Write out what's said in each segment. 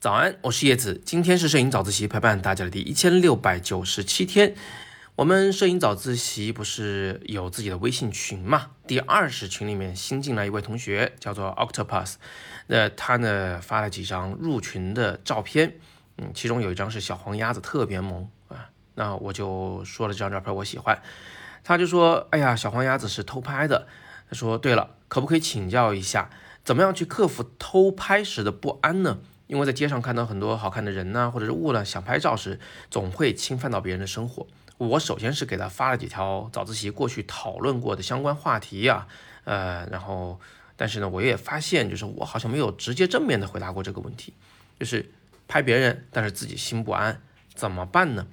早安，我是叶子，今天是摄影早自习陪伴大家的第一千六百九十七天。我们摄影早自习不是有自己的微信群嘛？第二十群里面新进来一位同学，叫做 Octopus。那他呢发了几张入群的照片，嗯，其中有一张是小黄鸭子，特别萌啊。那我就说了这张照片我喜欢，他就说：“哎呀，小黄鸭子是偷拍的。”他说：“对了，可不可以请教一下，怎么样去克服偷拍时的不安呢？”因为在街上看到很多好看的人呐，或者是物呢，想拍照时总会侵犯到别人的生活。我首先是给他发了几条早自习过去讨论过的相关话题呀，呃，然后，但是呢，我也发现，就是我好像没有直接正面的回答过这个问题，就是拍别人，但是自己心不安，怎么办呢？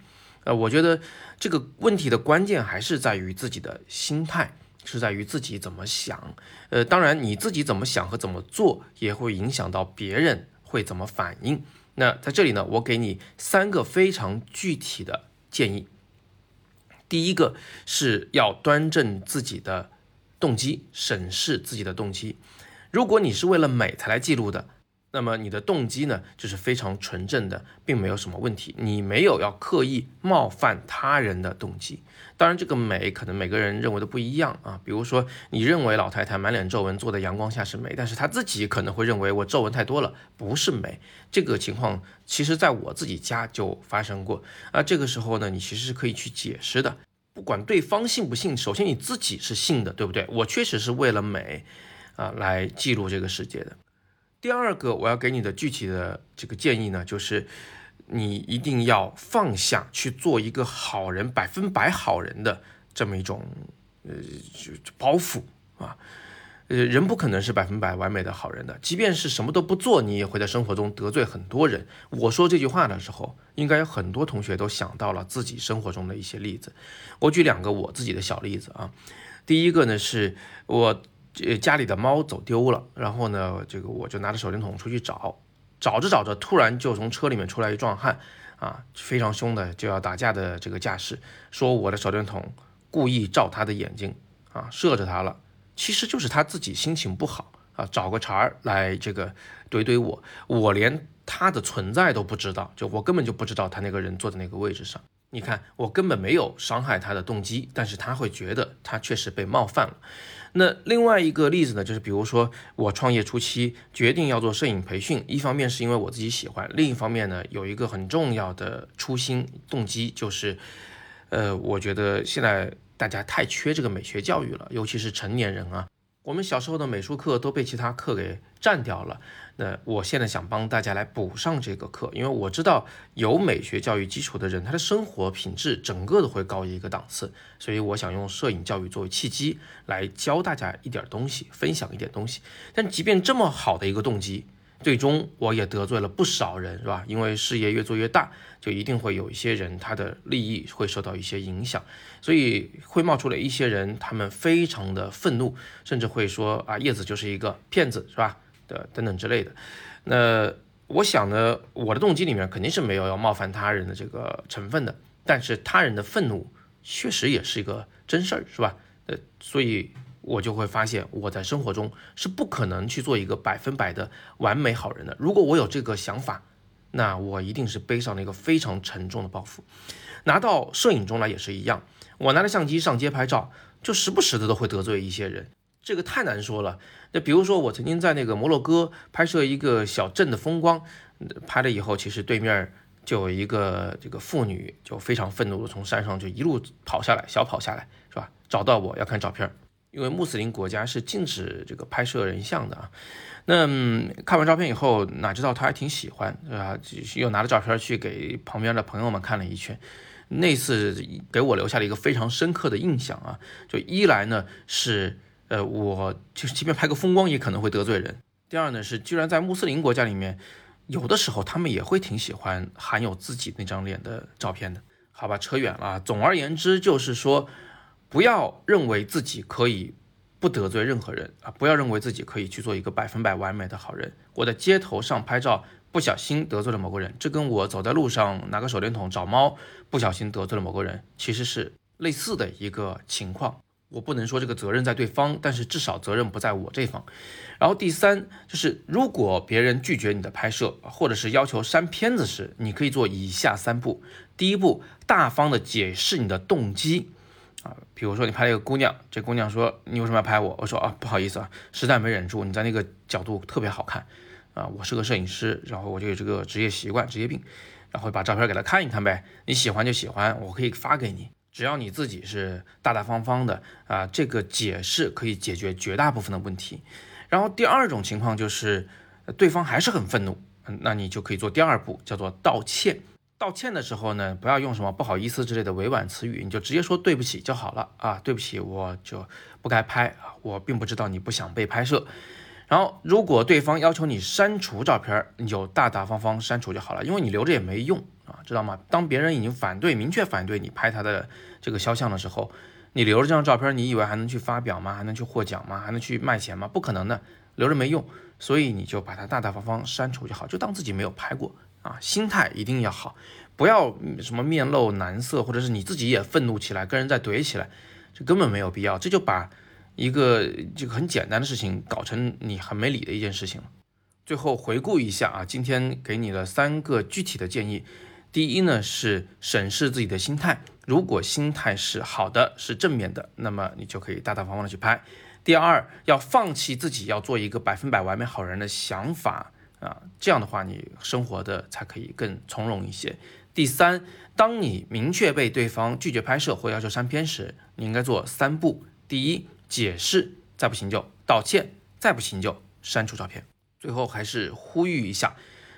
呃，我觉得这个问题的关键还是在于自己的心态，是在于自己怎么想。呃，当然你自己怎么想和怎么做，也会影响到别人。会怎么反应？那在这里呢，我给你三个非常具体的建议。第一个是要端正自己的动机，审视自己的动机。如果你是为了美才来记录的。那么你的动机呢，就是非常纯正的，并没有什么问题。你没有要刻意冒犯他人的动机。当然，这个美可能每个人认为的不一样啊。比如说，你认为老太太满脸皱纹坐在阳光下是美，但是她自己可能会认为我皱纹太多了不是美。这个情况其实在我自己家就发生过啊。这个时候呢，你其实是可以去解释的。不管对方信不信，首先你自己是信的，对不对？我确实是为了美啊来记录这个世界的。第二个我要给你的具体的这个建议呢，就是你一定要放下去做一个好人、百分百好人的这么一种呃就包袱啊，呃人不可能是百分百完美的好人的，即便是什么都不做，你也会在生活中得罪很多人。我说这句话的时候，应该有很多同学都想到了自己生活中的一些例子。我举两个我自己的小例子啊，第一个呢是我。呃，家里的猫走丢了，然后呢，这个我就拿着手电筒出去找，找着找着，突然就从车里面出来一壮汉，啊，非常凶的就要打架的这个架势，说我的手电筒故意照他的眼睛，啊，射着他了，其实就是他自己心情不好啊，找个茬儿来这个怼怼我，我连他的存在都不知道，就我根本就不知道他那个人坐在那个位置上，你看我根本没有伤害他的动机，但是他会觉得他确实被冒犯了。那另外一个例子呢，就是比如说我创业初期决定要做摄影培训，一方面是因为我自己喜欢，另一方面呢有一个很重要的初心动机，就是，呃，我觉得现在大家太缺这个美学教育了，尤其是成年人啊。我们小时候的美术课都被其他课给占掉了，那我现在想帮大家来补上这个课，因为我知道有美学教育基础的人，他的生活品质整个都会高一个档次，所以我想用摄影教育作为契机来教大家一点东西，分享一点东西。但即便这么好的一个动机，最终我也得罪了不少人，是吧？因为事业越做越大，就一定会有一些人他的利益会受到一些影响，所以会冒出来一些人，他们非常的愤怒，甚至会说啊，叶子就是一个骗子，是吧？的等等之类的。那我想呢，我的动机里面肯定是没有要冒犯他人的这个成分的，但是他人的愤怒确实也是一个真事儿，是吧？呃，所以。我就会发现，我在生活中是不可能去做一个百分百的完美好人的。如果我有这个想法，那我一定是背上了一个非常沉重的包袱。拿到摄影中来也是一样，我拿着相机上街拍照，就时不时的都会得罪一些人，这个太难说了。那比如说，我曾经在那个摩洛哥拍摄一个小镇的风光，拍了以后，其实对面就有一个这个妇女就非常愤怒的从山上就一路跑下来，小跑下来，是吧？找到我要看照片。因为穆斯林国家是禁止这个拍摄人像的啊，那看完照片以后，哪知道他还挺喜欢，对吧？又拿着照片去给旁边的朋友们看了一圈，那次给我留下了一个非常深刻的印象啊。就一来呢是，呃，我就是即便拍个风光也可能会得罪人；第二呢是，居然在穆斯林国家里面，有的时候他们也会挺喜欢含有自己那张脸的照片的。好吧，扯远了。总而言之就是说。不要认为自己可以不得罪任何人啊！不要认为自己可以去做一个百分百完美的好人。我在街头上拍照，不小心得罪了某个人，这跟我走在路上拿个手电筒找猫，不小心得罪了某个人，其实是类似的一个情况。我不能说这个责任在对方，但是至少责任不在我这方。然后第三就是，如果别人拒绝你的拍摄，或者是要求删片子时，你可以做以下三步。第一步，大方的解释你的动机啊，比如说你拍了一个姑娘，这姑娘说你为什么要拍我？我说啊不好意思啊，实在没忍住，你在那个角度特别好看啊，我是个摄影师，然后我就有这个职业习惯、职业病，然后把照片给她看一看呗，你喜欢就喜欢，我可以发给你。只要你自己是大大方方的啊，这个解释可以解决绝大部分的问题。然后第二种情况就是，对方还是很愤怒，那你就可以做第二步，叫做道歉。道歉的时候呢，不要用什么不好意思之类的委婉词语，你就直接说对不起就好了啊，对不起，我就不该拍啊，我并不知道你不想被拍摄。然后，如果对方要求你删除照片，你就大大方方删除就好了，因为你留着也没用啊，知道吗？当别人已经反对、明确反对你拍他的这个肖像的时候，你留着这张照片，你以为还能去发表吗？还能去获奖吗？还能去卖钱吗？不可能的，留着没用，所以你就把它大大方方删除就好，就当自己没有拍过啊。心态一定要好，不要什么面露难色，或者是你自己也愤怒起来，跟人再怼起来，这根本没有必要，这就把。一个这个很简单的事情，搞成你很没理的一件事情了。最后回顾一下啊，今天给你的三个具体的建议。第一呢是审视自己的心态，如果心态是好的，是正面的，那么你就可以大大方方的去拍。第二，要放弃自己要做一个百分百完美好人的想法啊，这样的话你生活的才可以更从容一些。第三，当你明确被对方拒绝拍摄或要求删片时，你应该做三步。第一。解释，再不行就道歉，再不行就删除照片。最后还是呼吁一下，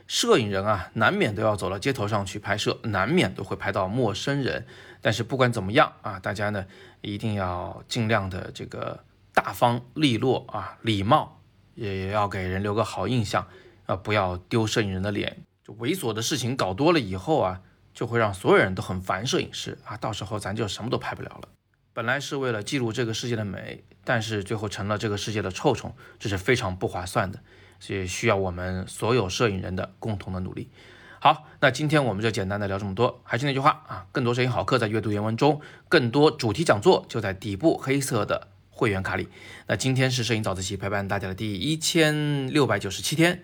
摄影人啊，难免都要走到街头上去拍摄，难免都会拍到陌生人。但是不管怎么样啊，大家呢一定要尽量的这个大方利落啊，礼貌，也要给人留个好印象啊，不要丢摄影人的脸。就猥琐的事情搞多了以后啊，就会让所有人都很烦摄影师啊，到时候咱就什么都拍不了了。本来是为了记录这个世界的美，但是最后成了这个世界的臭虫，这是非常不划算的，所以需要我们所有摄影人的共同的努力。好，那今天我们就简单的聊这么多。还是那句话啊，更多摄影好课在阅读原文中，更多主题讲座就在底部黑色的会员卡里。那今天是摄影早自习陪伴大家的第一千六百九十七天，